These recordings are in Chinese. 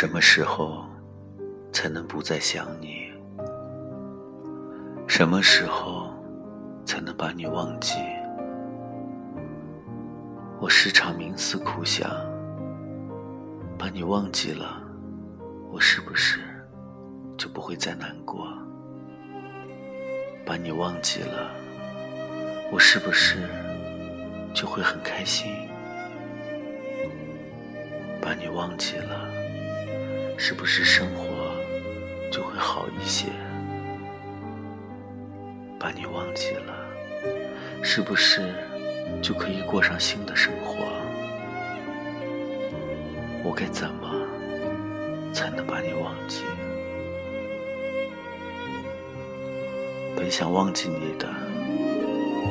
什么时候才能不再想你？什么时候才能把你忘记？我时常冥思苦想，把你忘记了，我是不是就不会再难过？把你忘记了，我是不是就会很开心？把你忘记了，是不是生活就会好一些？把你忘记了，是不是就可以过上新的生活？我该怎么才能把你忘记？本想忘记你的，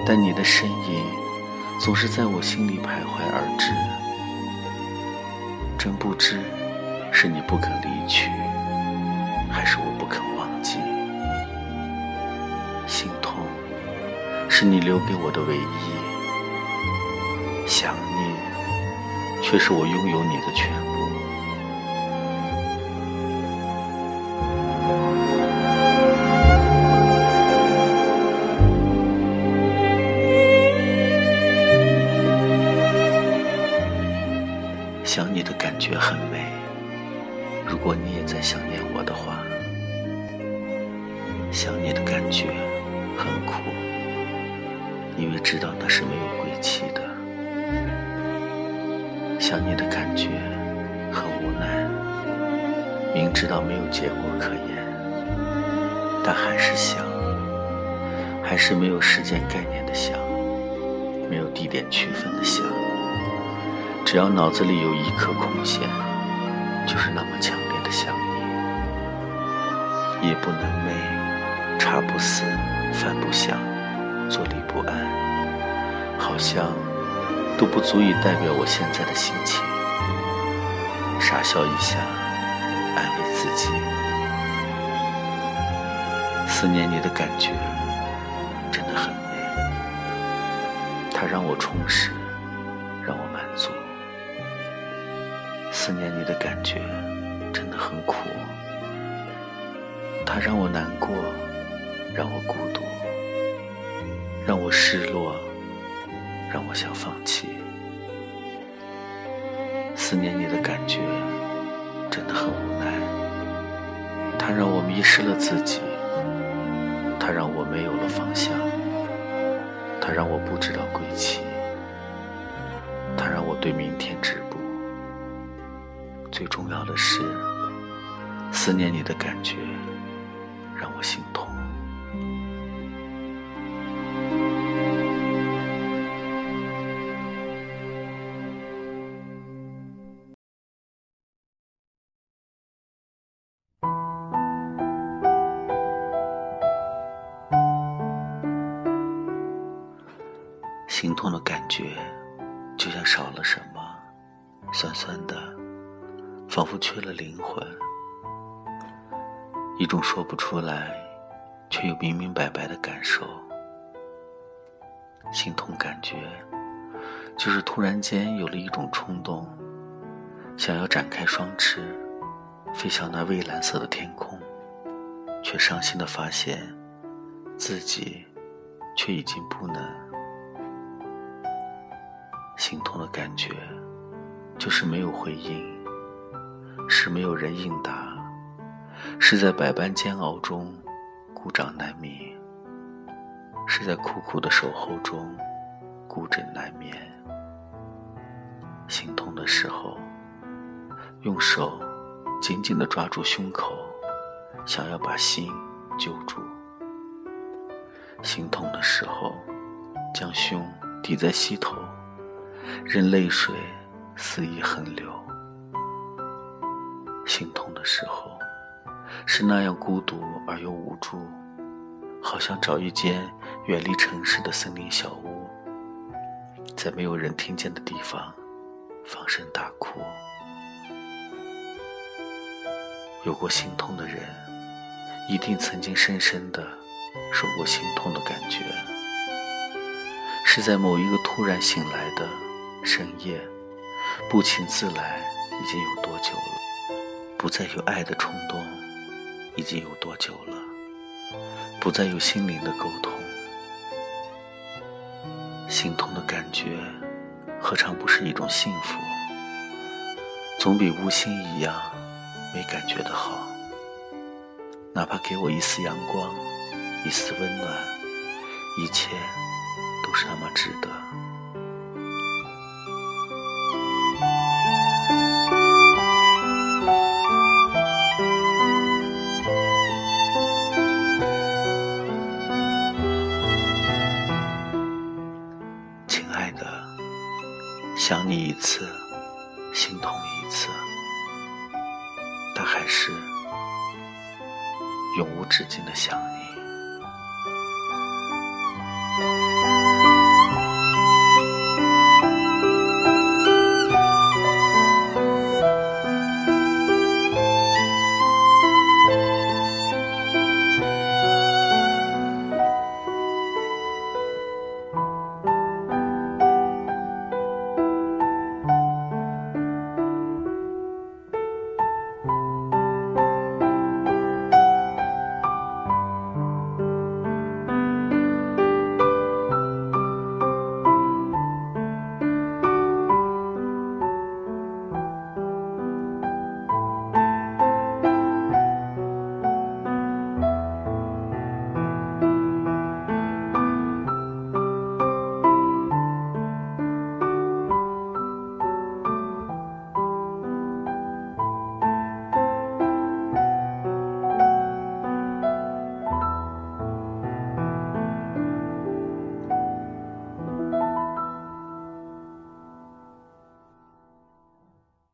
但你的身影总是在我心里徘徊而至。真不知是你不肯离去，还是我不肯忘记。心痛是你留给我的唯一，想念却是我拥有你的全部。想你的感觉很苦，因为知道那是没有归期的。想你的感觉很无奈，明知道没有结果可言，但还是想，还是没有时间概念的想，没有地点区分的想。只要脑子里有一颗空闲，就是那么强烈的想你。夜不能寐，茶不思，饭不想，坐立不安，好像都不足以代表我现在的心情。傻笑一下，安慰自己。思念你的感觉真的很美，它让我充实，让我满足。思念你的感觉真的很苦，它让我难过，让我孤独，让我失落，让我想放弃。思念你的感觉真的很无奈，它让我迷失了自己，它让我没有了方向，它让我不知道归期，它让我对明天止步。最重要的是，思念你的感觉让我心痛。心痛的感觉，就像少了什么，酸酸的。仿佛缺了灵魂，一种说不出来，却又明明白白的感受。心痛感觉，就是突然间有了一种冲动，想要展开双翅，飞向那蔚蓝色的天空，却伤心的发现，自己却已经不能。心痛的感觉，就是没有回应。是没有人应答，是在百般煎熬中孤掌难鸣，是在苦苦的守候中孤枕难眠。心痛的时候，用手紧紧的抓住胸口，想要把心揪住；心痛的时候，将胸抵在膝头，任泪水肆意横流。心痛的时候，是那样孤独而又无助，好像找一间远离城市的森林小屋，在没有人听见的地方放声大哭。有过心痛的人，一定曾经深深的受过心痛的感觉，是在某一个突然醒来的深夜，不请自来，已经有多久了？不再有爱的冲动，已经有多久了？不再有心灵的沟通，心痛的感觉，何尝不是一种幸福？总比无心一样没感觉的好。哪怕给我一丝阳光，一丝温暖，一切都是那么值得。想你一次，心痛一次，但还是。永无止境的想你。